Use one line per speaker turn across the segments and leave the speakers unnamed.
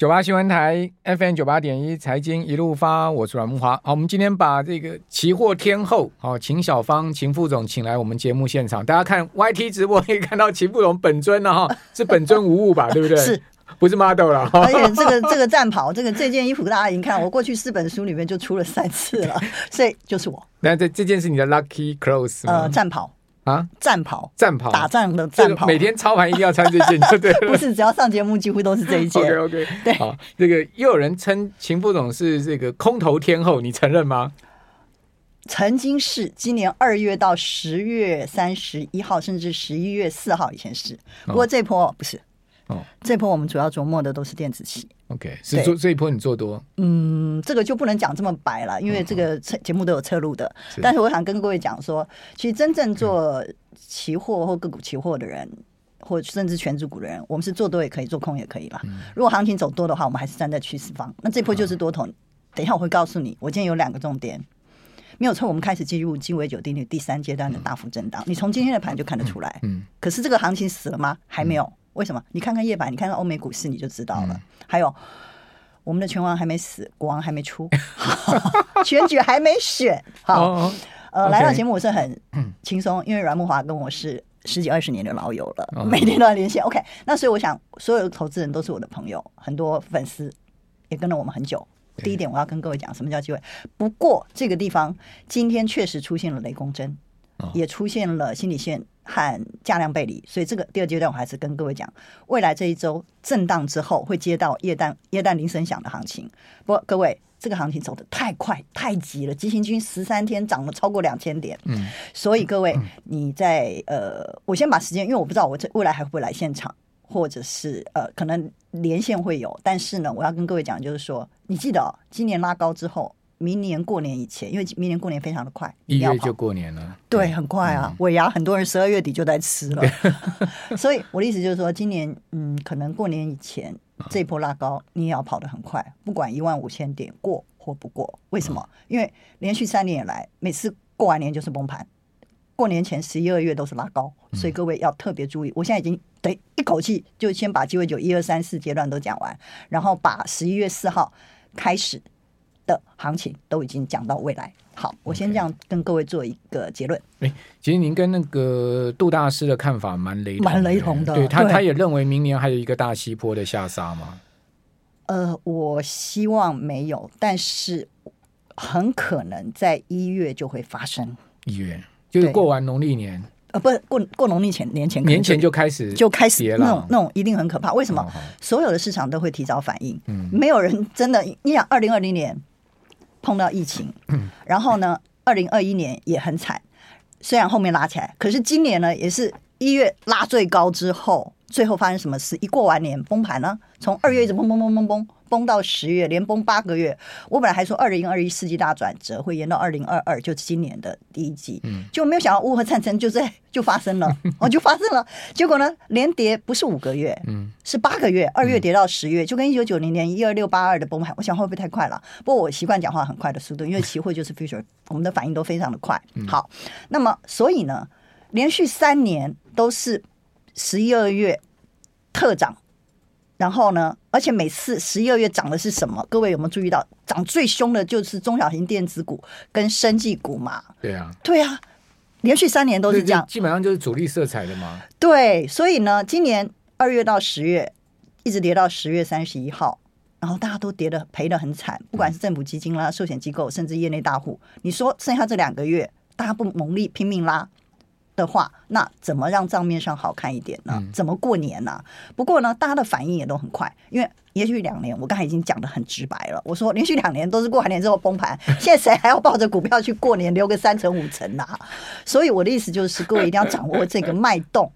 九八新闻台 FM 九八点一财经一路发，我是阮木华。好，我们今天把这个期货天后好秦小芳秦副总请来我们节目现场，大家看 YT 直播可以看到秦副总本尊了哈，是本尊无误吧？对不对？
是，
不是 model 了？
而且这个这个战袍，这个这件衣服大家已经看，我过去四本书里面就出了三次了，所以就是我。
那这这件是你的 lucky clothes 吗？
呃，战袍。啊，战袍，
战袍，
打仗的战袍，
每天操盘一定要穿这件，就对了。
不是，只要上节目，几乎都是这一件。
OK OK，
对。
好，这个又有人称秦副总是这个空头天后，你承认吗？
曾经是，今年二月到十月三十一号，甚至十一月四号以前是，不过这波不是。哦，这波我们主要琢磨的都是电子期。
OK，是做这一波你做多？
嗯，这个就不能讲这么白了，因为这个节目都有侧录的。是，但是我想跟各位讲说，其实真正做期货或个股期货的人，嗯、或甚至权值股的人，我们是做多也可以，做空也可以啦。嗯、如果行情走多的话，我们还是站在趋势方。那这波就是多头。嗯、等一下我会告诉你，我今天有两个重点，没有错。我们开始进入鸡尾酒定律第三阶段的大幅震荡，嗯、你从今天的盘就看得出来。嗯。可是这个行情死了吗？还没有。嗯为什么？你看看夜盘，你看看欧美股市，你就知道了。嗯、还有，我们的拳王还没死，国王还没出，选举还没选。好，呃来到节目我是很轻松，因为阮木华跟我是十几二十年的老友了，哦、每天都要连线。OK，那所以我想，所有的投资人都是我的朋友，很多粉丝也跟了我们很久。第一点，我要跟各位讲，什么叫机会？不过这个地方今天确实出现了雷公针，哦、也出现了心理线。和价量背离，所以这个第二阶段我还是跟各位讲，未来这一周震荡之后会接到耶诞耶诞铃声响的行情。不过各位，这个行情走得太快太急了，急行军十三天涨了超过两千点，嗯，所以各位你在呃，我先把时间，因为我不知道我这未来还会不会来现场，或者是呃可能连线会有，但是呢，我要跟各位讲就是说，你记得哦，今年拉高之后。明年过年以前，因为明年过年非常的快，
一月就过年了，
对，很快啊。尾牙很多人十二月底就在吃了，所以我的意思就是说，今年嗯，可能过年以前这一波拉高，你也要跑得很快，不管一万五千点过或不过。为什么？因为连续三年以来，每次过完年就是崩盘，过年前十一二月都是拉高，所以各位要特别注意。我现在已经等一口气就先把鸡尾酒一二三四阶段都讲完，然后把十一月四号开始。的行情都已经讲到未来，好，我先这样跟各位做一个结论。哎、
欸，其实您跟那个杜大师的看法蛮雷同，
蛮雷同的。
对他，
对
他也认为明年还有一个大西坡的下杀吗？
呃，我希望没有，但是很可能在一月就会发生。
一月就是过完农历年。
呃，不是过过农历前年前
年前就开始
就开始那种那种一定很可怕。为什么？哦、所有的市场都会提早反应。嗯，没有人真的，你想二零二零年碰到疫情，然后呢，二零二一年也很惨，虽然后面拉起来，可是今年呢，也是一月拉最高之后，最后发生什么事？一过完年崩盘呢？从二月一直崩崩崩崩崩。崩到十月，连崩八个月。我本来还说二零二一世纪大转折会延到二零二二，就是今年的第一季，嗯，就没有想到乌合战争就在 就发生了，哦，就发生了。结果呢，连跌不是五个月，嗯，是八个月，二月跌到十月，就跟一九九零年一二六八二的崩盘，我想会不会太快了？不过我习惯讲话很快的速度，因为期货就是 future，我们的反应都非常的快。好，那么所以呢，连续三年都是十一二月特涨。然后呢，而且每次十一二月涨的是什么？各位有没有注意到，涨最凶的就是中小型电子股跟生技股嘛？
对啊，
对啊，连续三年都是这样，
基本上就是主力色彩的嘛。
对，所以呢，今年二月到十月一直跌到十月三十一号，然后大家都跌的赔的很惨，不管是政府基金啦、寿险机构，甚至业内大户，你说剩下这两个月，大家不猛力拼命拉。的话，那怎么让账面上好看一点呢？嗯、怎么过年呢、啊？不过呢，大家的反应也都很快，因为连续两年，我刚才已经讲得很直白了。我说连续两年都是过完年之后崩盘，现在谁还要抱着股票去过年，留个三成五成呢、啊？所以我的意思就是，各位一定要掌握这个脉动。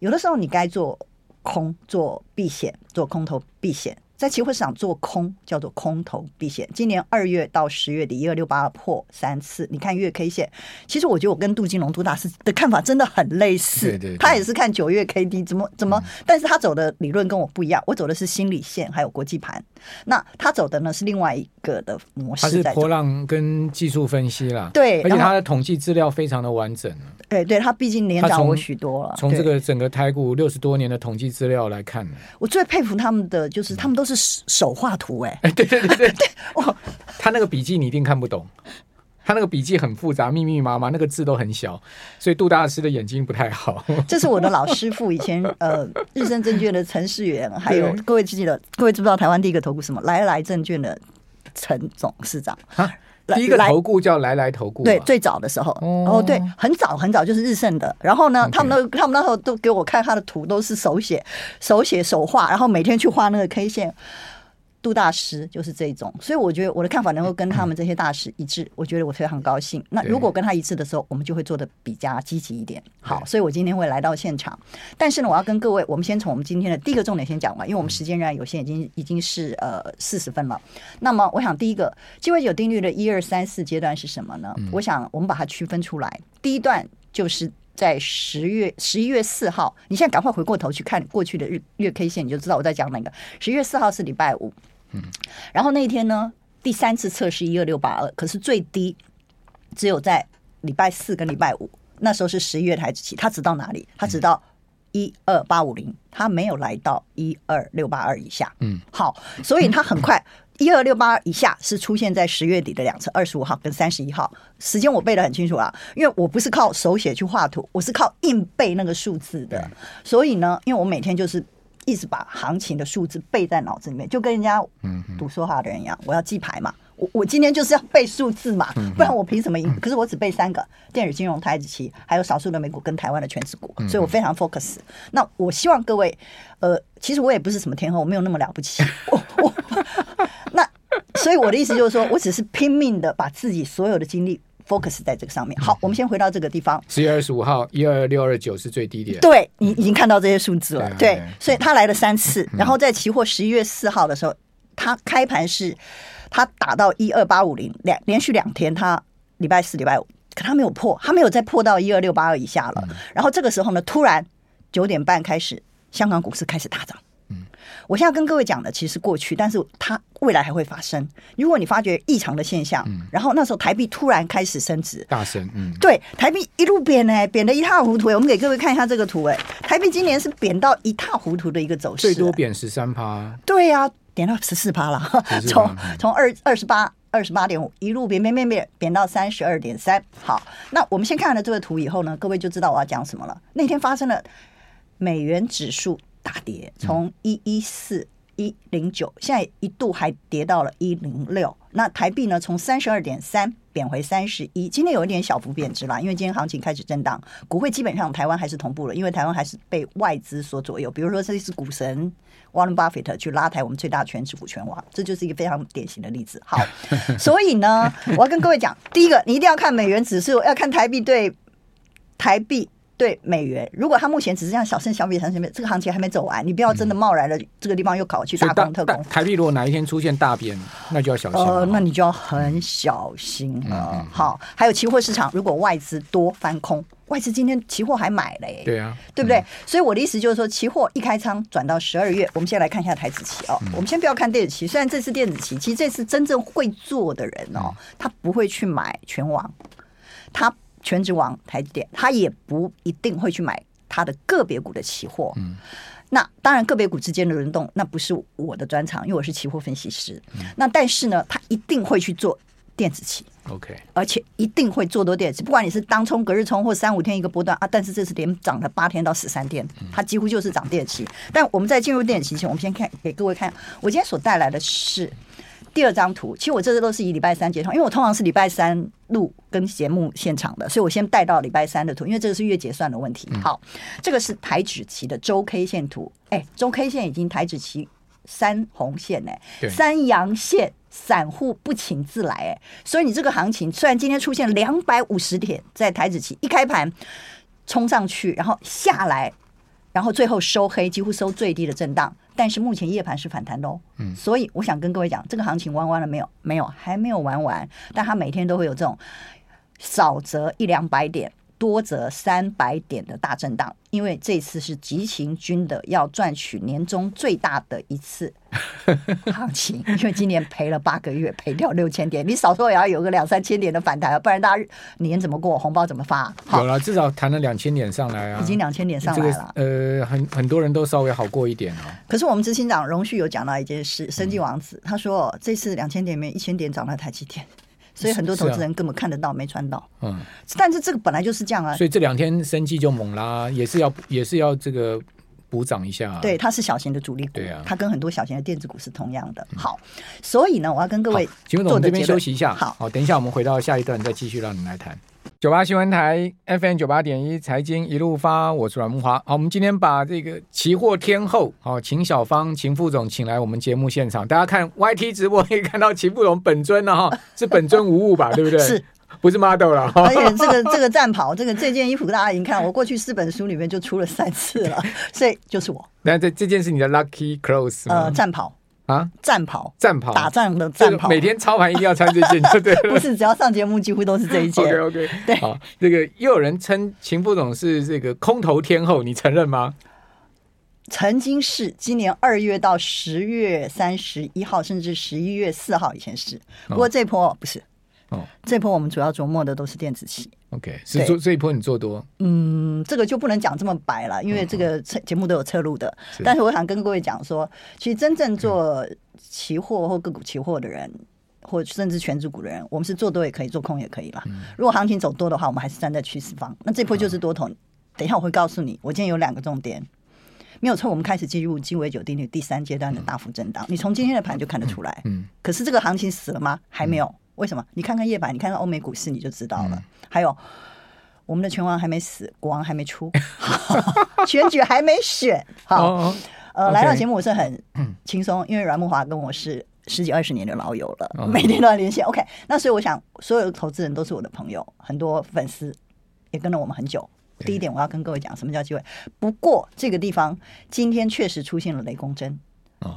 有的时候你该做空，做避险，做空头避险。在期货市场做空叫做空头避险。今年二月到十月底，一二六八破三次。你看月 K 线，其实我觉得我跟杜金龙杜大师的看法真的很类似。对对对，他也是看九月 K D 怎么怎么，但是他走的理论跟我不一样。我走的是心理线，还有国际盘。那他走的呢是另外一个的模式，他
是波浪跟技术分析啦。
对，
而且他的统计资料非常的完整。
对，对他毕竟年长我许多了。
从这个整个台股六十多年的统计资料来看，
我最佩服他们的就是他们都是。是手画图哎、
欸，对对对对对，哇，他那个笔记你一定看不懂，他那个笔记很复杂，密密麻麻，那个字都很小，所以杜大师的眼睛不太好。
这是我的老师傅，以前 呃日升证券的陈世元，还有各位记得，各位知不知道台湾第一个投顾什么？来来证券的陈董事长。
第一个投顾叫来来投顾，
对，最早的时候，哦，对，很早很早就是日盛的。然后呢，他们那他们那时候都给我看他的图，都是手写、手写手画，然后每天去画那个 K 线。杜大师就是这种，所以我觉得我的看法能够跟他们这些大师一致，我觉得我非常高兴。那如果跟他一致的时候，我们就会做的比较积极一点。好，所以我今天会来到现场。但是呢，我要跟各位，我们先从我们今天的第一个重点先讲完，因为我们时间仍然有限，已经已经是呃四十分了。那么，我想第一个鸡尾酒定律的一二三四阶段是什么呢？我想我们把它区分出来。第一段就是在十月十一月四号，你现在赶快回过头去看过去的日月 K 线，你就知道我在讲哪个。十一月四号是礼拜五。嗯，然后那一天呢，第三次测试一二六八二，可是最低只有在礼拜四跟礼拜五，那时候是十一月台子期，它只到哪里？它只到一二八五零，它没有来到一二六八二以下。嗯，好，所以它很快 一二六八二以下是出现在十月底的两次，二十五号跟三十一号，时间我背得很清楚啊，因为我不是靠手写去画图，我是靠硬背那个数字的，所以呢，因为我每天就是。一直把行情的数字背在脑子里面，就跟人家赌说话的人一样。我要记牌嘛，我我今天就是要背数字嘛，不然我凭什么赢？可是我只背三个：电子金融、台子期，还有少数的美股跟台湾的全职股，所以我非常 focus。那我希望各位，呃，其实我也不是什么天后，我没有那么了不起。我我那所以我的意思就是说，我只是拼命的把自己所有的精力。Focus 在这个上面。好，我们先回到这个地方。
十月二十五号，一二六二九是最低点。
对，你已经看到这些数字了。对，所以他来了三次，然后在期货十一月四号的时候，他开盘是他打到一二八五零，两连续两天，他礼拜四、礼拜五，可他没有破，他没有再破到一二六八二以下了。然后这个时候呢，突然九点半开始，香港股市开始大涨。我现在跟各位讲的其实是过去，但是它未来还会发生。如果你发觉异常的现象，嗯、然后那时候台币突然开始升值，
大升，嗯，
对，台币一路贬呢，贬得一塌糊涂。我们给各位看一下这个图，哎，台币今年是贬到一塌糊涂的一个走势，
最多贬十三趴。
对呀、啊，贬到十四趴了，从从二二十八二十八点五一路贬贬贬贬贬到三十二点三。好，那我们先看了这个图以后呢，各位就知道我要讲什么了。那天发生了美元指数。大跌，从一一四一零九，现在一度还跌到了一零六。那台币呢？从三十二点三贬回三十一。今天有一点小幅贬值啦，因为今天行情开始震荡，股汇基本上台湾还是同步了，因为台湾还是被外资所左右。比如说，这是股神 Warren Buffett 去拉抬我们最大的权值股权王，这就是一个非常典型的例子。好，所以呢，我要跟各位讲，第一个，你一定要看美元指数，要看台币对台币。对美元，如果它目前只是这样小升小比，小升小比，这个行情还没走完，你不要真的贸然的这个地方又搞去大空特空。
台币如果哪一天出现大贬，那就要小心。
呃，那你就要很小心了。嗯、好，还有期货市场，如果外资多翻空，外资今天期货还买嘞，
对啊，
对不对？嗯、所以我的意思就是说，期货一开仓转到十二月，我们先来看一下台子期哦。嗯、我们先不要看电子期，虽然这次电子期，其实这次真正会做的人哦，他不会去买全网，他。权值王台积电，他也不一定会去买他的个别股的期货。嗯，那当然个别股之间的轮动，那不是我的专长，因为我是期货分析师。嗯，那但是呢，他一定会去做电子期。OK，而且一定会做多电子，不管你是当冲、隔日冲或三五天一个波段啊。但是这次连涨了八天到十三天，它几乎就是涨电子期。但我们在进入电子期前，我们先看给各位看，我今天所带来的是。第二张图，其实我这次都是以礼拜三结算，因为我通常是礼拜三录跟节目现场的，所以我先带到礼拜三的图，因为这个是月结算的问题。好，这个是台指期的周 K 线图，哎，周 K 线已经台指期三红线哎，三阳线，散户不请自来哎，所以你这个行情虽然今天出现两百五十点在台指期一开盘冲上去，然后下来，然后最后收黑，几乎收最低的震荡。但是目前夜盘是反弹的哦，嗯，所以我想跟各位讲，这个行情玩完了没有？没有，还没有玩完。但它每天都会有这种少则一两百点，多则三百点的大震荡，因为这次是急行军的要赚取年终最大的一次 行情，因为今年赔了八个月，赔掉六千点，你少说也要有个两三千点的反弹啊，不然大家年怎么过，红包怎么发？
有了，至少谈了两千点上来啊，
已经两千点上来了。
这个、呃，很很多人都稍微好过一点哦。
可是我们执行长荣旭有讲到一件事，生计王子、嗯、他说这次两千点里面一千点涨了台积电，所以很多投资人根本看得到没穿到。嗯，但是这个本来就是这样啊，
所以这两天生计就猛啦，也是要也是要这个。补涨一下，
对，它是小型的主力股，
对啊，
它跟很多小型的电子股是同样的。好，所以呢，我要跟各位，
请问我们这边休息一下，好，好，等一下我们回到下一段再继续让你来谈。九八新闻台 FM 九八点一财经一路发，我是阮木华。好，我们今天把这个期货天后，好，秦小芳秦副总请来我们节目现场，大家看 YT 直播可以看到秦副总本尊了哈，是本尊无误吧？对不对？
是。
不是 model 了，
而且这个这个战袍，这个这件衣服大家已经看，我过去四本书里面就出了三次了，所以就是我。
那这这件是你的 lucky clothes
呃，战袍啊，战袍，
战袍，
打仗的战袍，
每天操盘一定要穿这件，就对了。
不是，只要上节目几乎都是这一件。
OK OK，
对。
好，这个又有人称秦副总是这个空头天后，你承认吗？
曾经是，今年二月到十月三十一号，甚至十一月四号以前是，不过这波不是。哦，这波我们主要琢磨的都是电子期。
OK，是做这一波你做多？
嗯，这个就不能讲这么白了，因为这个节目都有侧录的。是，但是我想跟各位讲说，其实真正做期货或个股期货的人，嗯、或甚至权值股的人，我们是做多也可以，做空也可以啦。嗯、如果行情走多的话，我们还是站在趋势方。那这波就是多头。嗯、等一下我会告诉你，我今天有两个重点，没有错。我们开始进入鸡尾酒定律第三阶段的大幅震荡，嗯、你从今天的盘就看得出来。嗯。可是这个行情死了吗？还没有。嗯为什么？你看看夜盘，你看看欧美股市，你就知道了。嗯、还有，我们的拳王还没死，国王还没出，选举还没选。好，呃来到节目我是很轻松，因为阮木华跟我是十几二十年的老友了，哦、每天都要连线。OK，那所以我想，所有的投资人都是我的朋友，很多粉丝也跟了我们很久。第一点，我要跟各位讲，什么叫机会？不过这个地方今天确实出现了雷公针，哦、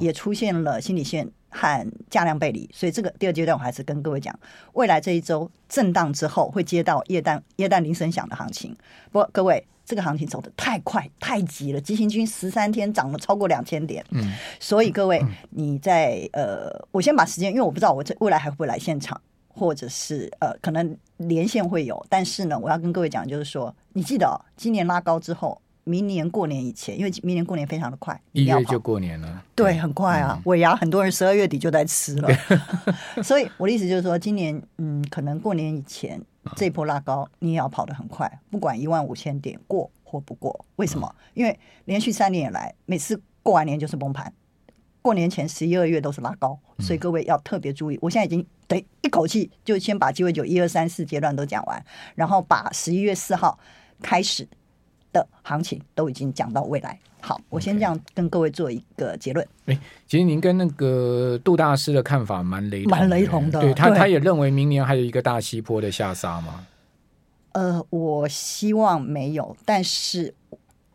也出现了心理线。和价量背离，所以这个第二阶段我还是跟各位讲，未来这一周震荡之后会接到耶诞耶诞铃声响的行情。不过各位，这个行情走得太快太急了，急行军十三天涨了超过两千点，嗯，所以各位你在呃，我先把时间，因为我不知道我这未来还会不会来现场，或者是呃可能连线会有，但是呢，我要跟各位讲就是说，你记得哦，今年拉高之后。明年过年以前，因为明年过年非常的快，
一月就过年了。
对，很快啊！尾牙、嗯、很多人十二月底就在吃了，所以我的意思就是说，今年嗯，可能过年以前这一波拉高，你也要跑得很快，不管一万五千点过或不过。为什么？因为连续三年以来，每次过完年就是崩盘，过年前十一二月都是拉高，所以各位要特别注意。我现在已经等一口气就先把鸡尾酒一二三四阶段都讲完，然后把十一月四号开始。的行情都已经讲到未来，好，我先这样跟各位做一个结论。哎、
欸，其实您跟那个杜大师的看法蛮雷同，
蛮雷同的。
对他，
对
他也认为明年还有一个大西坡的下杀吗？
呃，我希望没有，但是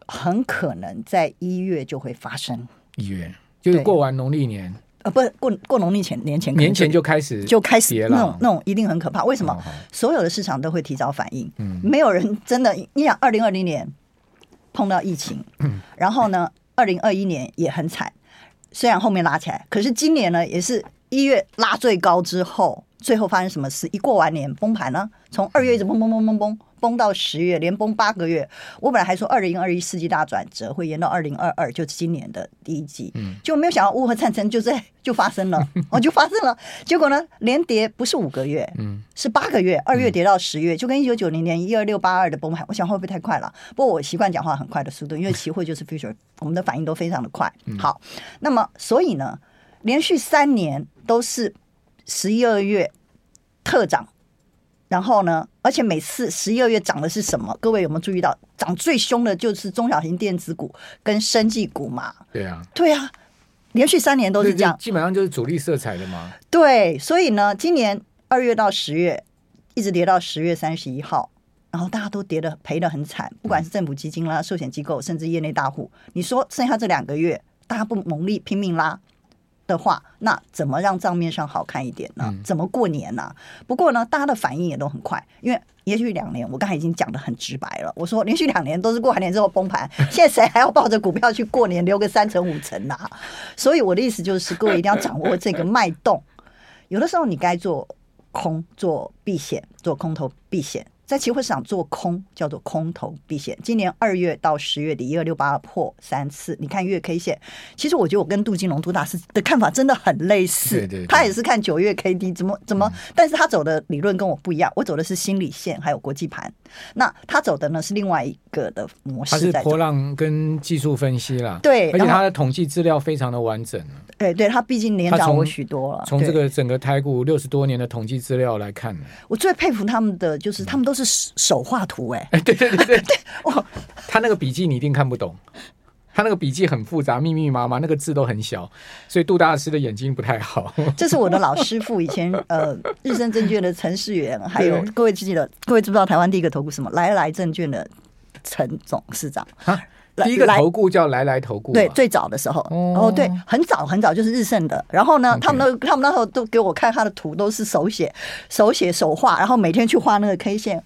很可能在一月就会发生。
一月就是过完农历年。
呃，不是过过农历前年前
年前就开始
就开始那种那种一定很可怕。为什么？哦、所有的市场都会提早反应。嗯，没有人真的，你想二零二零年碰到疫情，然后呢，二零二一年也很惨，虽然后面拉起来，可是今年呢，也是一月拉最高之后，最后发生什么事？一过完年崩盘呢？从二月一直崩崩崩崩崩。崩到十月，连崩八个月。我本来还说二零二一世纪大转折会延到二零二二，就是今年的第一季。嗯，就没有想到乌合战争就在 就发生了，哦，就发生了。结果呢，连跌不是五个月，嗯，是八个月，二月跌到十月，就跟一九九零年一二六八二的崩盘。我想会不会太快了？不过我习惯讲话很快的速度，因为期货就是 future，我们的反应都非常的快。好，那么所以呢，连续三年都是十一二月特涨。然后呢，而且每次十一二月涨的是什么？各位有没有注意到，涨最凶的就是中小型电子股跟生技股嘛？
对啊，
对啊，连续三年都是这样，
基本上就是主力色彩的嘛。
对，所以呢，今年二月到十月一直跌到十月三十一号，然后大家都跌的赔的很惨，不管是政府基金啦、寿险机构，甚至业内大户，你说剩下这两个月，大家不猛力拼命拉。的话，那怎么让账面上好看一点呢？嗯、怎么过年呢、啊？不过呢，大家的反应也都很快，因为连续两年，我刚才已经讲得很直白了。我说连续两年都是过完年之后崩盘，现在谁还要抱着股票去过年，留个三成五成呢、啊？所以我的意思就是，各位一定要掌握这个脉动。有的时候你该做空，做避险，做空头避险。在期货市场做空叫做空头避险。今年二月到十月底，一二六八破三次。你看月 K 线，其实我觉得我跟杜金龙杜大师的看法真的很类似。
对对对，
他也是看九月 K D 怎么怎么，但是他走的理论跟我不一样。我走的是心理线，还有国际盘。那他走的呢是另外一个的模式。
他是波浪跟技术分析啦。
对，
而且他的统计资料非常的完整。
对对，他毕竟年长我许多了。
从这个整个台股六十多年的统计资料来看，
我最佩服他们的就是他们都是手画图哎，
哎对对对对对，哇，他那个笔记你一定看不懂，他那个笔记很复杂，密密麻麻，那个字都很小，所以杜大师的眼睛不太好。
这是我的老师傅，以前呃日升证券的陈世元，还有各位记得，各位知不知道台湾第一个投顾什么？来来证券的陈董事长。
第一个投顾叫来来投顾，
对，最早的时候，哦，对，很早很早就是日盛的。然后呢，他们那他们那时候都给我看他的图，都是手写、手写手画，然后每天去画那个 K 线。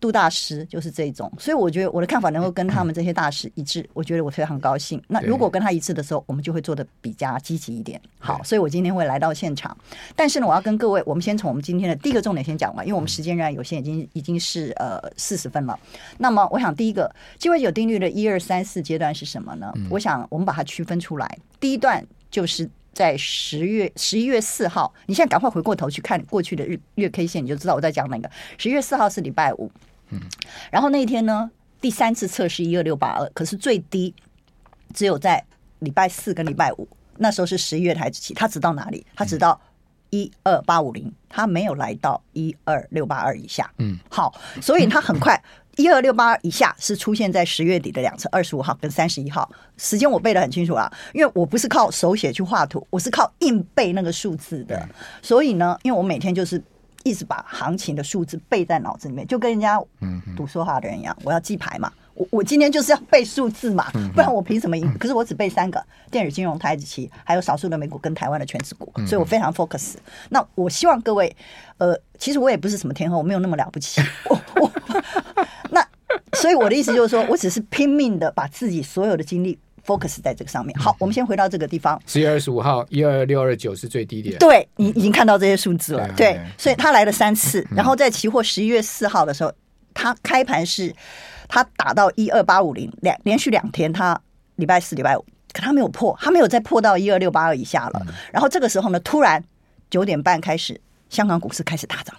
杜大师就是这种，所以我觉得我的看法能够跟他们这些大师一致，我觉得我非常高兴。那如果跟他一致的时候，我们就会做的比较积极一点。好，所以我今天会来到现场。但是呢，我要跟各位，我们先从我们今天的第一个重点先讲完，因为我们时间仍然有限，已经已经是呃四十分了。那么，我想第一个鸡尾酒定律的一二三四阶段是什么呢？我想我们把它区分出来。第一段就是在十月十一月四号，你现在赶快回过头去看过去的日月 K 线，你就知道我在讲哪个。十一月四号是礼拜五。嗯，然后那一天呢，第三次测试一二六八二，可是最低只有在礼拜四跟礼拜五，那时候是十一月台子期，它只到哪里？它只到一二八五零，它没有来到一二六八二以下。嗯，好，所以它很快一二六八二以下是出现在十月底的两次，二十五号跟三十一号，时间我背得很清楚啊，因为我不是靠手写去画图，我是靠硬背那个数字的，所以呢，因为我每天就是。一直把行情的数字背在脑子里面，就跟人家赌说话的人一样。我要记牌嘛，我我今天就是要背数字嘛，不然我凭什么赢？可是我只背三个：电子金融、台子期，还有少数的美股跟台湾的全职股，所以我非常 focus。那我希望各位，呃，其实我也不是什么天后，我没有那么了不起。我我那所以我的意思就是说，我只是拼命的把自己所有的精力。Focus 在这个上面。好，我们先回到这个地方。
十月二十五号，一二六二九是最低点。
对，你已经看到这些数字了。对，所以他来了三次。然后在期货十一月四号的时候，他开盘是他打到一二八五零，两连续两天，他礼拜四、礼拜五，可他没有破，他没有再破到一二六八二以下了。然后这个时候呢，突然九点半开始，香港股市开始大涨。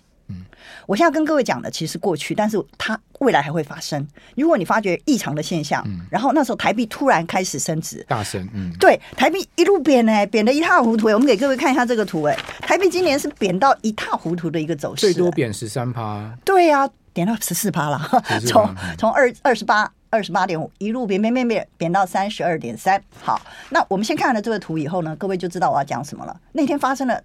我现在跟各位讲的其实是过去，但是它未来还会发生。如果你发觉异常的现象，嗯、然后那时候台币突然开始升值，
大升，嗯，
对，台币一路贬呢，贬得一塌糊涂。我们给各位看一下这个图，哎，台币今年是贬到一塌糊涂的一个走势，
最多贬十三趴。
对呀、啊，贬到十四趴了，从从二二十八二十八点五一路贬贬贬贬贬到三十二点三。好，那我们先看了这个图以后呢，各位就知道我要讲什么了。那天发生了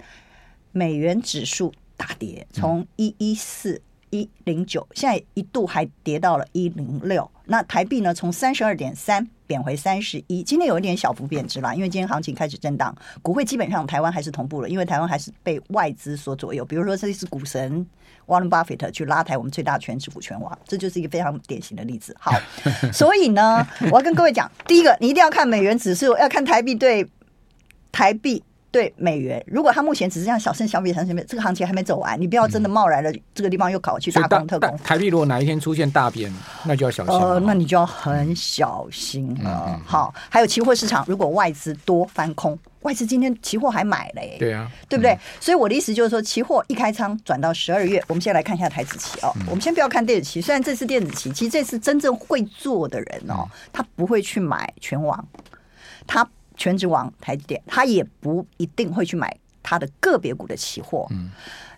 美元指数。大跌，从一一四一零九，现在一度还跌到了一零六。那台币呢？从三十二点三贬回三十一。今天有一点小幅贬值啦，因为今天行情开始震荡，股汇基本上台湾还是同步了，因为台湾还是被外资所左右。比如说，这是股神 Warren Buffett 去拉抬我们最大权值股权王，这就是一个非常典型的例子。好，所以呢，我要跟各位讲，第一个，你一定要看美元指数，要看台币对台币。对美元，如果它目前只是这样小升小比，小升小比，这个行情还没走完，你不要真的贸然的这个地方又搞去大空特空。
台币如果哪一天出现大贬，那就要小心。
呃，那你就要很小心了。嗯、好，还有期货市场，如果外资多翻空，外资今天期货还买嘞，
对啊，
对不对？嗯、所以我的意思就是说，期货一开仓转到十二月，我们先来看一下台子期哦。嗯、我们先不要看电子期，虽然这次电子期，其实这次真正会做的人哦，他不会去买全网，他。权值王台积电，他也不一定会去买他的个别股的期货。嗯，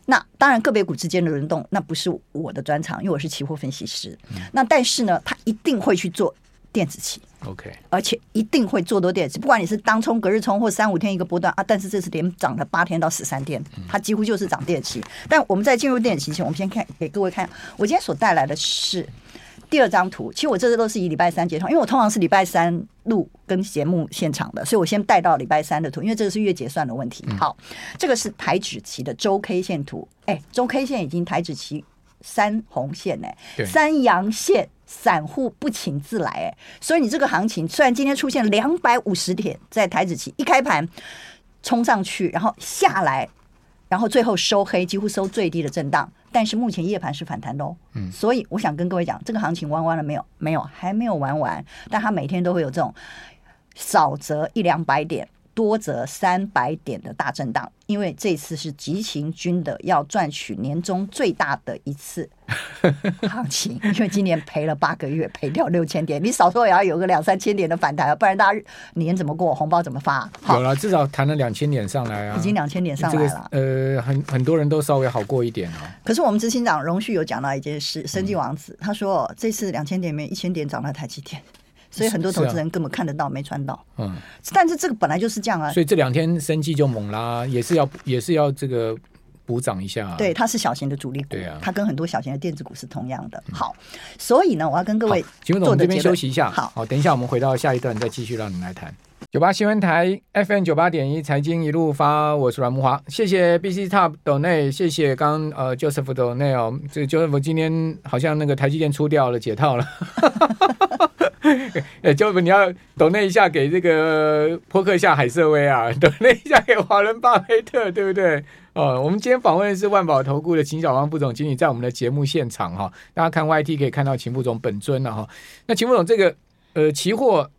那当然个别股之间的轮动，那不是我的专长，因为我是期货分析师。嗯，那但是呢，他一定会去做电子期。OK，而且一定会做多电子，不管你是当冲、隔日冲或三五天一个波段啊。但是这次连涨了八天到十三天，它几乎就是涨电子期。但我们在进入电子期前，我们先看给各位看，我今天所带来的是第二张图，其实我这次都是以礼拜三结算，因为我通常是礼拜三录跟节目现场的，所以我先带到礼拜三的图，因为这个是月结算的问题。好，这个是台指期的周 K 线图，哎，周 K 线已经台指期三红线哎，三阳线，散户不请自来哎，所以你这个行情虽然今天出现两百五十点在台指期一开盘冲上去，然后下来，然后最后收黑，几乎收最低的震荡。但是目前夜盘是反弹的哦，嗯，所以我想跟各位讲，这个行情玩完了没有？没有，还没有玩完。但它每天都会有这种少则一两百点。多则三百点的大震荡，因为这次是急行军的要赚取年终最大的一次 行情，因为今年赔了八个月，赔掉六千点，你少说也要有个两三千点的反弹啊，不然大家年怎么过，红包怎么发？
有了，至少弹了两千点上来啊，
已经两千点上来了。
这个、呃，很很多人都稍微好过一点哦。
可是我们执行长荣旭有讲到一件事，生计王子、嗯、他说这次两千点里面一千点涨到台积电。所以很多投资人根本看得到、啊、没穿到，嗯，但是这个本来就是这样啊。
所以这两天生计就猛啦，也是要也是要这个补涨一下、啊。
对，它是小型的主力股，
对啊，
它跟很多小型的电子股是同样的。好，所以呢，我要跟各位，
请问我们这边休息一下，好，好，等一下我们回到下一段再继续让你来谈。九八新闻台 FM 九八点一财经一路发，我是阮木华，谢谢 BC Top 斗内，谢谢刚呃 Joseph 斗内哦，这个 Joseph 今天好像那个台积电出掉了，解套了。哎，就你要抖那一下给这个波克下海瑟薇啊，抖那一下给华伦巴菲特，对不对？哦，我们今天访问的是万宝投顾的秦小芳副总经理，在我们的节目现场哈，大家看 YT 可以看到秦副总本尊了哈。那秦副总，这个呃，期货、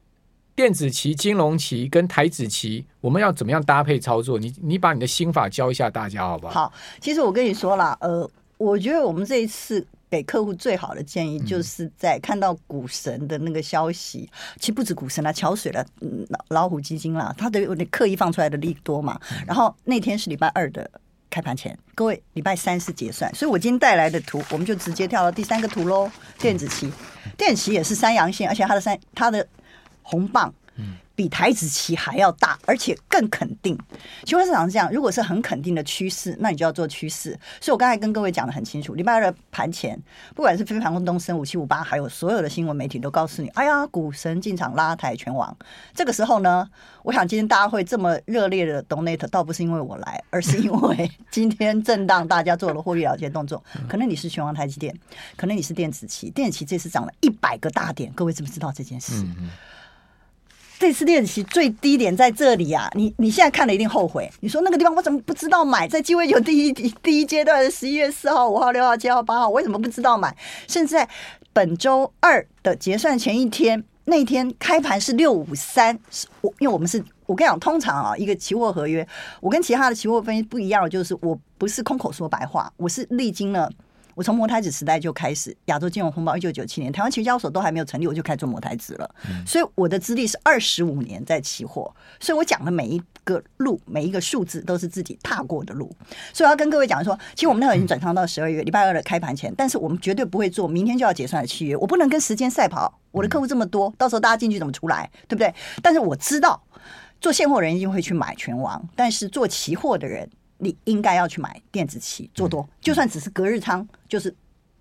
电子期、金融期跟台子期，我们要怎么样搭配操作？你你把你的心法教一下大家，好不好？
好，其实我跟你说了，呃，我觉得我们这一次。给客户最好的建议，就是在看到股神的那个消息，嗯、其实不止股神啦，桥水了，老虎基金啦，他都有点刻意放出来的利多嘛。嗯、然后那天是礼拜二的开盘前，各位礼拜三是结算，所以我今天带来的图，我们就直接跳到第三个图喽。电子期，电子期也是三阳线，而且它的三它的红棒。嗯比台子棋还要大，而且更肯定。期货市场是这样，如果是很肯定的趋势，那你就要做趋势。所以我刚才跟各位讲的很清楚，礼拜二的盘前，不管是飞航、东升、五七五八，还有所有的新闻媒体都告诉你：哎呀，股神进场拉抬全网。这个时候呢，我想今天大家会这么热烈的 donate，倒不是因为我来，而是因为今天震荡，大家做了获利了结动作。可能你是全网台积电，可能你是电子期，电子期这次涨了一百个大点，各位知不知道这件事？嗯这次练习最低点在这里啊！你你现在看了一定后悔。你说那个地方我怎么不知道买？在鸡尾酒第一第一阶段十一月四号、五号、六号、七号、八号，我为什么不知道买？甚至在本周二的结算前一天，那天开盘是六五三，我因为我们是我跟你讲，通常啊，一个期货合约，我跟其他的期货分析不一样就是，我不是空口说白话，我是历经了。我从摩台子时代就开始，亚洲金融风暴一九九七年，台湾期交所都还没有成立，我就开始做摩台子了。嗯、所以我的资历是二十五年在期货，所以我讲的每一个路、每一个数字都是自己踏过的路。所以我要跟各位讲说，其实我们那会已经转仓到十二月礼拜二的开盘前，但是我们绝对不会做明天就要结算的契约，我不能跟时间赛跑。我的客户这么多，到时候大家进去怎么出来，对不对？但是我知道，做现货人一定会去买全王，但是做期货的人。你应该要去买电子期做多，就算只是隔日仓，就是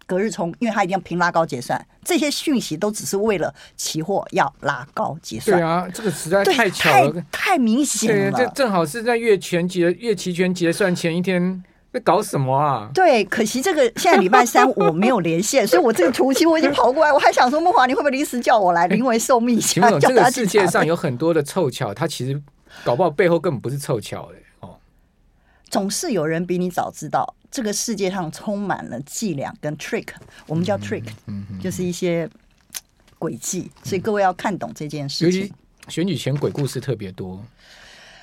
隔日冲，因为它一定要平拉高结算。这些讯息都只是为了期货要拉高结算。
对啊，这个实在太巧了，
太，太明显了。
这正好是在月全结月期权结算前一天，在搞什么啊？
对，可惜这个现在礼拜三 我没有连线，所以我这个图期我已经跑过来，我还想说梦华，你会不会临时叫我来临危受命一下？
欸、这个世界上有很多的凑巧，它其实搞不好背后根本不是凑巧的。
总是有人比你早知道，这个世界上充满了伎俩跟 trick，我们叫 trick，嗯，就是一些诡计，所以各位要看懂这件事情。尤
其选举前鬼故事特别多。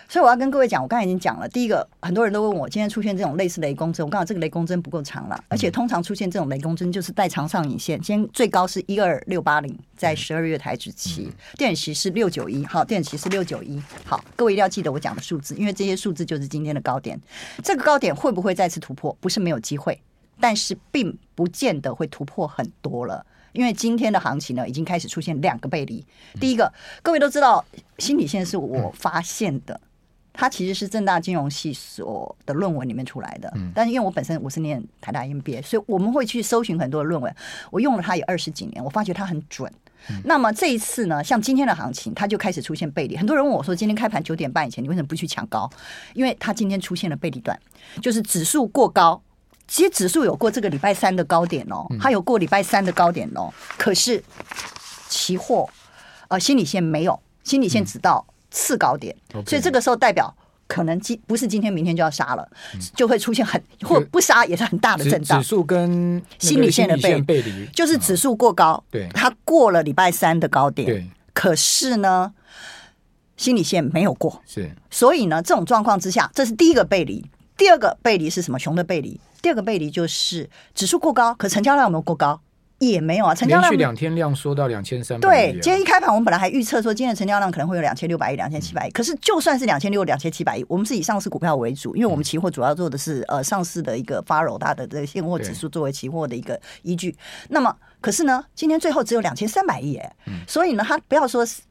所以我要跟各位讲，我刚才已经讲了。第一个，很多人都问我，今天出现这种类似雷公针，我刚好这个雷公针不够长了，而且通常出现这种雷公针就是带长上影线。今天最高是一二六八零，在十二月台指期，电子期是六九一，好，电子期是六九一，好，各位一定要记得我讲的数字，因为这些数字就是今天的高点。这个高点会不会再次突破？不是没有机会，但是并不见得会突破很多了，因为今天的行情呢，已经开始出现两个背离。第一个，各位都知道，新底线是我发现的。它其实是正大金融系所的论文里面出来的。嗯，但是因为我本身我是念台大 MBA，所以我们会去搜寻很多的论文。我用了它有二十几年，我发觉它很准。嗯、那么这一次呢，像今天的行情，它就开始出现背离。很多人问我说，今天开盘九点半以前，你为什么不去抢高？因为它今天出现了背离段，就是指数过高。其实指数有过这个礼拜三的高点哦，它有过礼拜三的高点哦。可是期货呃心理线没有，心理线只到次高点，所以这个时候代表可能今不是今天明天就要杀了，就会出现很或不杀也是很大的震荡。
指数跟
心理线的背背离，就是指数过高，对，它过了礼拜三的高点，对，可是呢心理线没有过，是，所以呢这种状况之下，这是第一个背离。第二个背离是什么？熊的背离。第二个背离就是指数过高，可成交量有没有过高？也没有啊。成交量
连续两天量缩到两千三百。
对，今天一开盘，我们本来还预测说今天的成交量可能会有两千六百亿、两千七百亿。可是就算是两千六、两千七百亿，我们是以上市股票为主，因为我们期货主要做的是呃上市的一个 Faro 它的这个现货指数作为期货的一个依据。那么，可是呢，今天最后只有两千三百亿，哎，所以呢，它不要说是。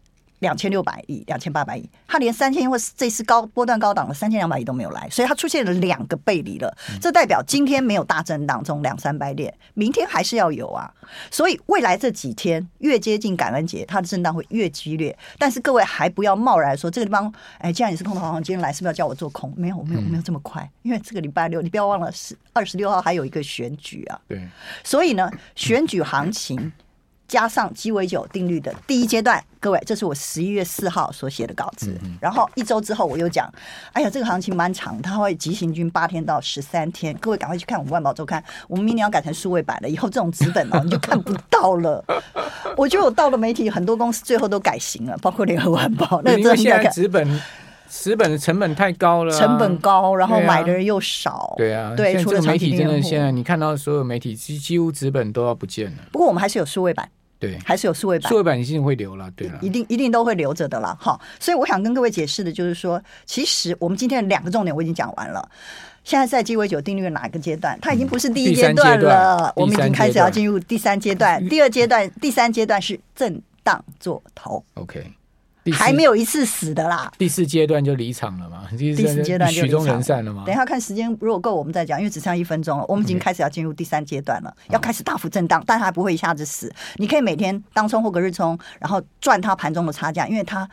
两千六百亿、两千八百亿，它连三千或这次高波段高档的三千两百亿都没有来，所以它出现了两个背离了。这代表今天没有大震荡中两三百点，明天还是要有啊。所以未来这几天越接近感恩节，它的震荡会越激烈。但是各位还不要贸然说这个地方，哎，既然你是空头行情，今天来是不是要叫我做空？没有，没有，没有这么快，因为这个礼拜六你不要忘了是二十六号还有一个选举啊。对，所以呢，选举行情。加上鸡尾酒定律的第一阶段，各位，这是我十一月四号所写的稿子。然后一周之后，我又讲，哎呀，这个行情蛮长，它会急行军八天到十三天。各位赶快去看我们万宝周刊，我们明年要改成数位版了，以后这种纸本哦你就看不到了。我觉得我到了媒体，很多公司最后都改型了，包括联合晚报。那
因为现在纸本纸本的成本太高了，
成本高，然后买的人又少。
对啊，对，除了媒体真的现在你看到所有媒体几几乎纸本都要不见了。
不过我们还是有数位版。
对，
还是有数位版，
数位版一定会留了，对了，
一定一定都会留着的啦，哈。所以我想跟各位解释的就是说，其实我们今天的两个重点我已经讲完了。现在在鸡尾酒定律的哪个阶段？它已经不是第一阶段了，我们已经开始要进入第三阶段。第二阶段，第三阶段是震荡做头。
OK。
还没有一次死的啦，
第四阶段就离场了嘛？第四阶段就曲终人散了嘛？
等一下看时间，如果够我们再讲，因为只剩一分钟了。我们已经开始要进入第三阶段了，要开始大幅震荡，但它还不会一下子死。你可以每天当冲或隔日冲，然后赚它盘中的差价，因为它，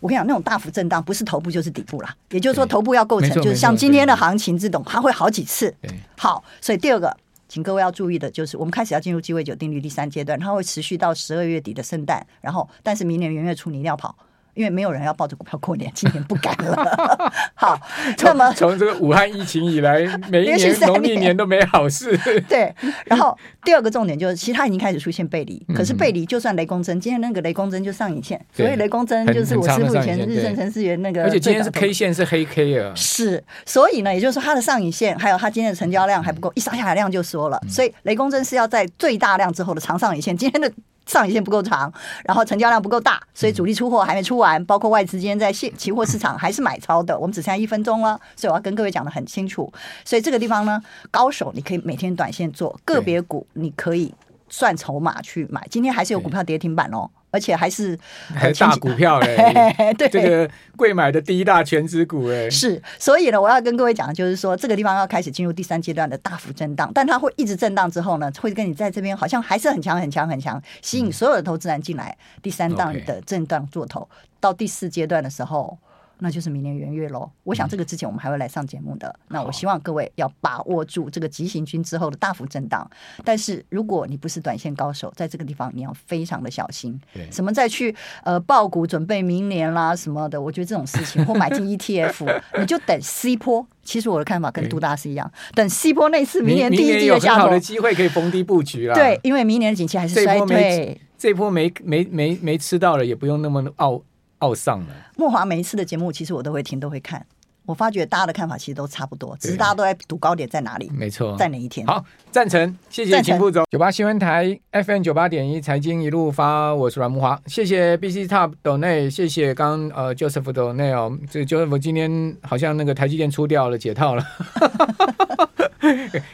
我跟你讲，那种大幅震荡不是头部就是底部啦。也就是说，头部要构成，就是像今天的行情这种，它会好几次。好，所以第二个。请各位要注意的就是，我们开始要进入鸡尾酒定律第三阶段，它会持续到十二月底的圣诞，然后但是明年元月初你一定要跑。因为没有人要抱着股票过年，今年不敢了。好，那么
从这个武汉疫情以来，每一年农历年都没好事。
对，然后 第二个重点就是，其实它已经开始出现背离。可是背离，就算雷公针，今天那个雷公针就上影线。所以雷公针就是我师傅以前日盛程式员那个。
而且今天是 K 线是黑 K 啊。
是，所以呢，也就是说它的上影线，还有它今天的成交量还不够，一杀下来量就缩了。所以雷公针是要在最大量之后的长上影线。今天的。上影线不够长，然后成交量不够大，所以主力出货还没出完，包括外资今天在现期货市场还是买超的。我们只剩下一分钟了，所以我要跟各位讲的很清楚。所以这个地方呢，高手你可以每天短线做，个别股你可以算筹码去买。今天还是有股票跌停板哦。而且还是
还大股票嘞，对 这个贵买的第一大全值股哎，
是，所以呢，我要跟各位讲的就是说，这个地方要开始进入第三阶段的大幅震荡，但它会一直震荡之后呢，会跟你在这边好像还是很强很强很强，吸引所有的投资人进来。第三档的震荡做头，到第四阶段的时候。那就是明年元月喽。我想这个之前我们还会来上节目的。那我希望各位要把握住这个急行军之后的大幅震荡。但是如果你不是短线高手，在这个地方你要非常的小心。什么再去呃爆股准备明年啦什么的，我觉得这种事情或买进 ETF，你就等 C 波。其实我的看法跟杜大师一样，等 C 波那次明年第一季的下
好的机会可以逢低布局了。
对，因为明年的景气还是衰退，
这波没没没没吃到了，也不用那么傲。奥上了，
莫华每一次的节目，其实我都会听，都会看。我发觉大家的看法其实都差不多，只是大家都在赌高点在哪里。
没错，
在哪一天？
好，赞成，谢谢秦副总。九八新闻台 FM 九八点一财经一路发，我是阮木华。谢谢 BC Top 斗内，谢谢刚呃 Joseph 斗内哦，这 Joseph 今天好像那个台积电出掉了，解套了。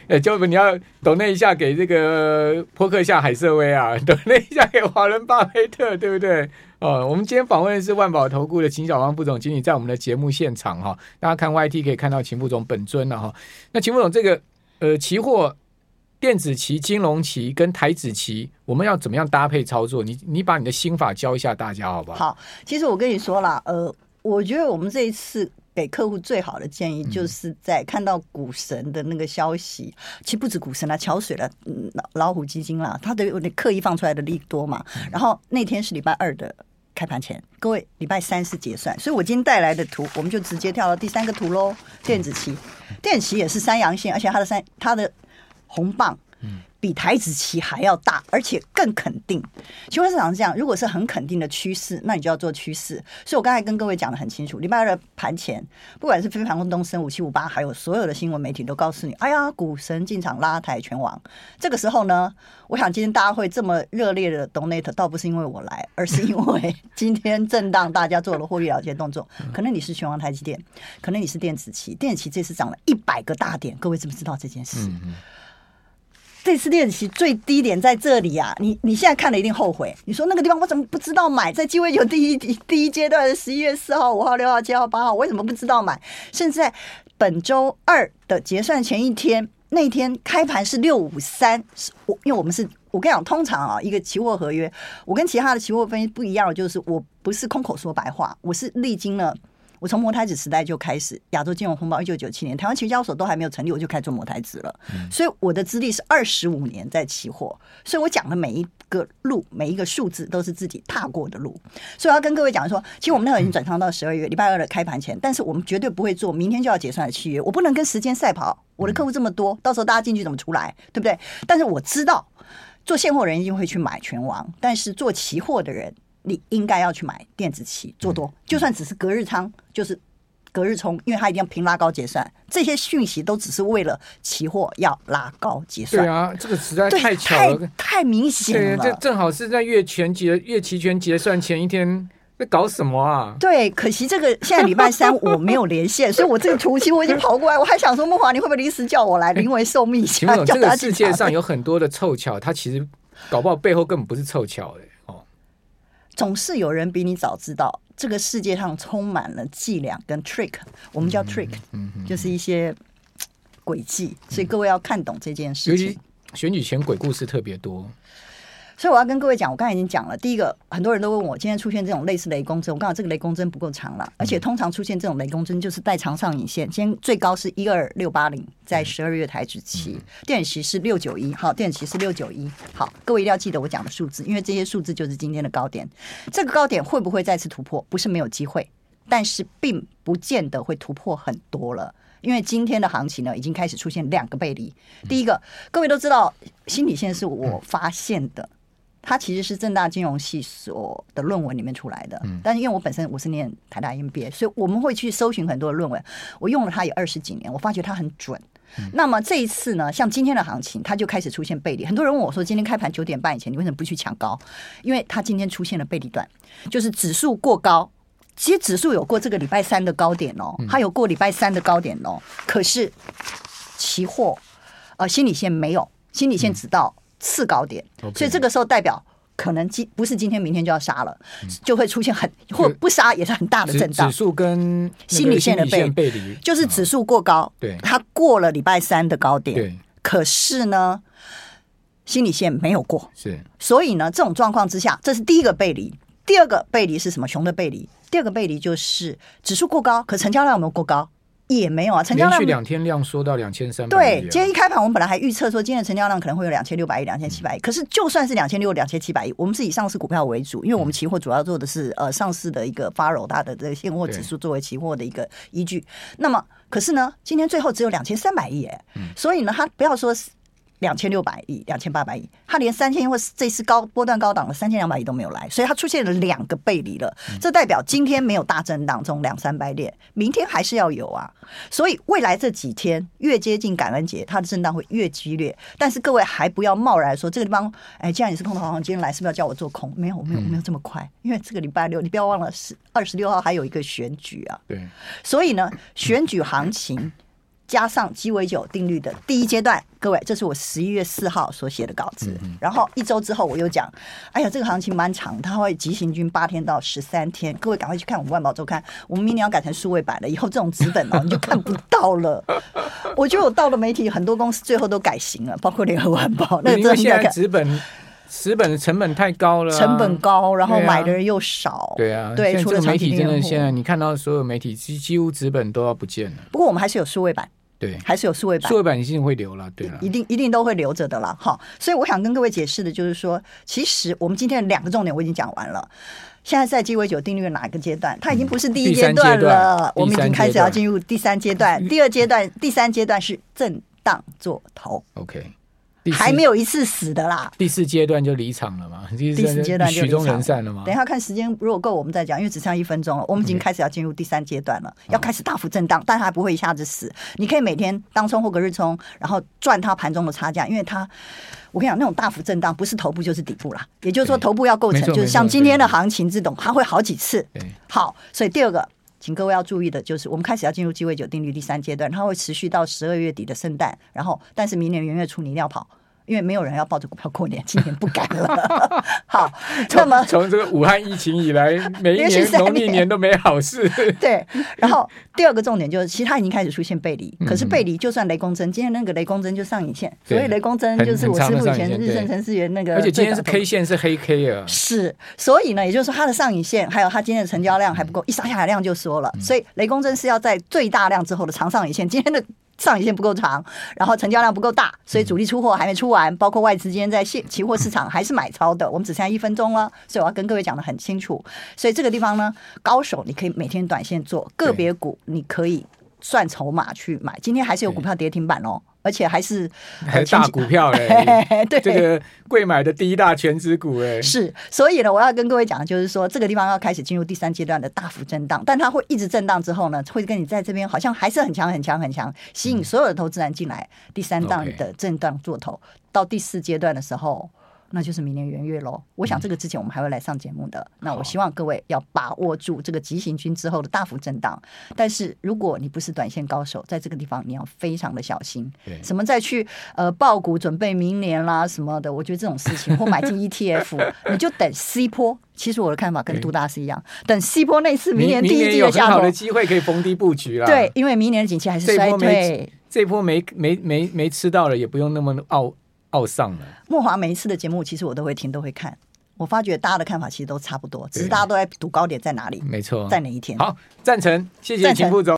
哎，Joseph 你要斗内一下给这个波克下海瑟薇啊，斗内一下给华伦巴菲特，对不对？呃，我们今天访问的是万宝投顾的秦小芳副总经理，在我们的节目现场哈，大家看 YT 可以看到秦副总本尊了哈。那秦副总这个呃期货。电子期、金融期跟台子期，我们要怎么样搭配操作？你你把你的心法教一下大家，好不好？
好，其实我跟你说了，呃，我觉得我们这一次给客户最好的建议，就是在看到股神的那个消息，嗯、其实不止股神啦，桥水了，嗯，老虎基金啦，他都有点刻意放出来的利多嘛。然后那天是礼拜二的开盘前，各位礼拜三是结算，所以我今天带来的图，我们就直接跳到第三个图喽。电子期，电子期也是三阳线，而且它的三它的。红棒，比台子棋还要大，而且更肯定。期货市场是这样，如果是很肯定的趋势，那你就要做趋势。所以我刚才跟各位讲的很清楚，礼拜二的盘前，不管是飞盘、东升、五七五八，还有所有的新闻媒体都告诉你：哎呀，股神进场拉抬全网。这个时候呢，我想今天大家会这么热烈的 donate，倒不是因为我来，而是因为今天震荡，大家做了获利了结动作。可能你是全网台积电，可能你是电子期，电子期这次涨了一百个大点，各位知不知道这件事？这次练习最低点在这里啊！你你现在看了一定后悔。你说那个地方我怎么不知道买？在鸡尾酒第一第一阶段十一月四号、五号、六号、七号、八号，为什么不知道买？甚至在本周二的结算前一天，那天开盘是六五三，我因为我们是我跟你讲，通常啊，一个期货合约，我跟其他的期货分析不一样就是，我不是空口说白话，我是历经了。我从摩台子时代就开始，亚洲金融风暴一九九七年，台湾期交所都还没有成立，我就开始做摩台子了。嗯、所以我的资历是二十五年在期货，所以我讲的每一个路，每一个数字都是自己踏过的路。所以我要跟各位讲说，其实我们那会已经转仓到十二月礼拜二的开盘前，但是我们绝对不会做明天就要结算的契约，我不能跟时间赛跑。我的客户这么多，到时候大家进去怎么出来，对不对？但是我知道，做现货人一定会去买全王，但是做期货的人。你应该要去买电子期做多，就算只是隔日仓，就是隔日冲，因为它一定要平拉高结算。这些讯息都只是为了期货要拉高结算。
对啊，这个实在太巧了，
太，太明显了。
这正好是在月全结、月期权结算前一天，在搞什么啊？
对，可惜这个现在礼拜三我没有连线，所以我这个图期我已经跑过来，我还想说慕驊，你会不会临时叫我来临危受命一下？
这个世界上有很多的凑巧，它其实搞不好背后根本不是凑巧的。
总是有人比你早知道，这个世界上充满了伎俩跟 trick，我们叫 trick，嗯，就是一些诡计，所以各位要看懂这件事情。尤
其选举前鬼故事特别多。
所以我要跟各位讲，我刚才已经讲了。第一个，很多人都问我，今天出现这种类似雷公针，我刚好这个雷公针不够长了，而且通常出现这种雷公针就是带长上影线。今天最高是一二六八零，在十二月台指期，电子期是六九一，好，电子期是六九一，好，各位一定要记得我讲的数字，因为这些数字就是今天的高点。这个高点会不会再次突破？不是没有机会，但是并不见得会突破很多了，因为今天的行情呢，已经开始出现两个背离。第一个，各位都知道，心理线是我发现的。它其实是正大金融系所的论文里面出来的，但是因为我本身我是念台大 MBA，所以我们会去搜寻很多的论文。我用了它有二十几年，我发觉它很准。那么这一次呢，像今天的行情，它就开始出现背离。很多人问我说，今天开盘九点半以前，你为什么不去抢高？因为它今天出现了背离段，就是指数过高。其实指数有过这个礼拜三的高点哦，它有过礼拜三的高点哦。可是期货呃心理线没有，心理线只到。次高点.所以这个时候代表可能今不是今天明天就要杀了，嗯，就会出现很或不杀也是很大的震荡。
指数跟
心理线的背
背离，
就是指数过高，
对，
它过了礼拜三的高点，
对，
可是呢，心理线没有过，
是，所
以呢，这种状况之下，这是第一个背离。第二个背离是什么？熊的背离。第二个背离就是指数过高，可成交量有没有过高？也没有啊，成交量
连续两天量缩到两千三百亿。
对，今天一开盘，我们本来还预测说今天的成交量可能会有两千六百亿、两千七百亿。可是就算是两千六、两千七百亿，我们是以上市股票为主，因为我们期货主要做的是呃上市的一个 FARO 大的这个现货指数作为期货的一个依据。那么，可是呢，今天最后只有两千三百亿哎，所以呢，它不要说是。两千六百亿、两千八百亿，它连三千亿或这次高波段高档的三千两百亿都没有来，所以它出现了两个背离了。这代表今天没有大震荡中两三百点，明天还是要有啊。所以未来这几天越接近感恩节，它的震荡会越激烈。但是各位还不要贸然说这个地方，哎，既然你是空头行情，今天来是不是要叫我做空？没有，没有，没有这么快，因为这个礼拜六你不要忘了是二十六号还有一个选举啊。
对，
所以呢，选举行情。加上鸡尾酒定律的第一阶段，各位，这是我十一月四号所写的稿子。嗯、然后一周之后，我又讲，哎呀，这个行情蛮长，它会急行军八天到十三天。各位赶快去看我们万宝周刊，我们明年要改成数位版了，以后这种纸本哦，你就看不到了。我觉得我到了媒体，很多公司最后都改型了，包括联合晚报。那个
真的现在纸本纸本的成本太高了、啊，
成本高，然后买的人又少。
对啊，
对，
除了媒体真的现在你看到所有媒体几几乎纸本都要不见了。
不过我们还是有数位版。
对，
还是有数位版，
数位版一定会留了，对了，
一定一定都会留着的了，哈。所以我想跟各位解释的就是说，其实我们今天的两个重点我已经讲完了。现在在鸡尾酒定律的哪一个阶段？它已经不是第一阶段了，我们已经开始要进入第三阶段。第二阶段，第三阶段是震荡做头。
OK。
还没有一次死的啦，
第四阶段就离场了嘛？第四阶段就曲终人散了嘛？
等一下看时间，如果够我们再讲，因为只剩一分钟了，我们已经开始要进入第三阶段了.要开始大幅震荡，但它还不会一下子死。你可以每天当冲或隔日冲，然后赚它盘中的差价，因为它，我跟你讲，那种大幅震荡不是头部就是底部啦，也就是说头部要构成，就是像今天的行情这种，它会好几次。好，所以第二个。请各位要注意的就是，我们开始要进入鸡尾酒定律第三阶段，它会持续到十二月底的圣诞，然后但是明年元月初你一定要跑。因为没有人要抱着股票过年，今年不敢了。好，那么
从这个武汉疫情以来，每一年农历年都没好事。
对，然后第二个重点就是，其实它已经开始出现背离。可是背离就算雷公针，今天那个雷公针就上影线。所以雷公针就是我师傅以前日盛程式元那个。
而且今天是 K 线是黑 K 啊。
是，所以呢，也就是说它的上影线还有它今天的成交量还不够，一杀下来量就缩了。所以雷公针是要在最大量之后的长上影线。今天的。上影线不够长，然后成交量不够大，所以主力出货还没出完，包括外资今天在现期货市场还是买超的。我们只剩下一分钟了，所以我要跟各位讲的很清楚。所以这个地方呢，高手你可以每天短线做，个别股你可以算筹码去买。今天还是有股票跌停板哦。而且还是
还大股票嘞，对这个贵买的第一大全值股哎，
是，所以呢，我要跟各位讲，就是说这个地方要开始进入第三阶段的大幅震荡，但它会一直震荡之后呢，会跟你在这边好像还是很强很强很强，吸引所有的投资人进来。第三档的震荡做头，到第四阶段的时候。那就是明年元月喽。我想这个之前我们还会来上节目的。嗯、那我希望各位要把握住这个急行军之后的大幅震荡。但是如果你不是短线高手，在这个地方你要非常的小心。对什么再去呃爆股准备明年啦什么的，我觉得这种事情或买进 ETF，你就等 C 波。其实我的看法跟杜大师一样，等 C 波那次明年第一季的下头，
有很好的机会可以逢低布局啦。
对，因为明年的景气还是衰退，
这波没没没没吃到了，也不用那么傲。奥上了，
莫华每一次的节目，其实我都会听，都会看。我发觉大家的看法其实都差不多，只是大家都在赌高点在哪里，
没错，
在哪一天。
好，赞成，谢谢秦副总。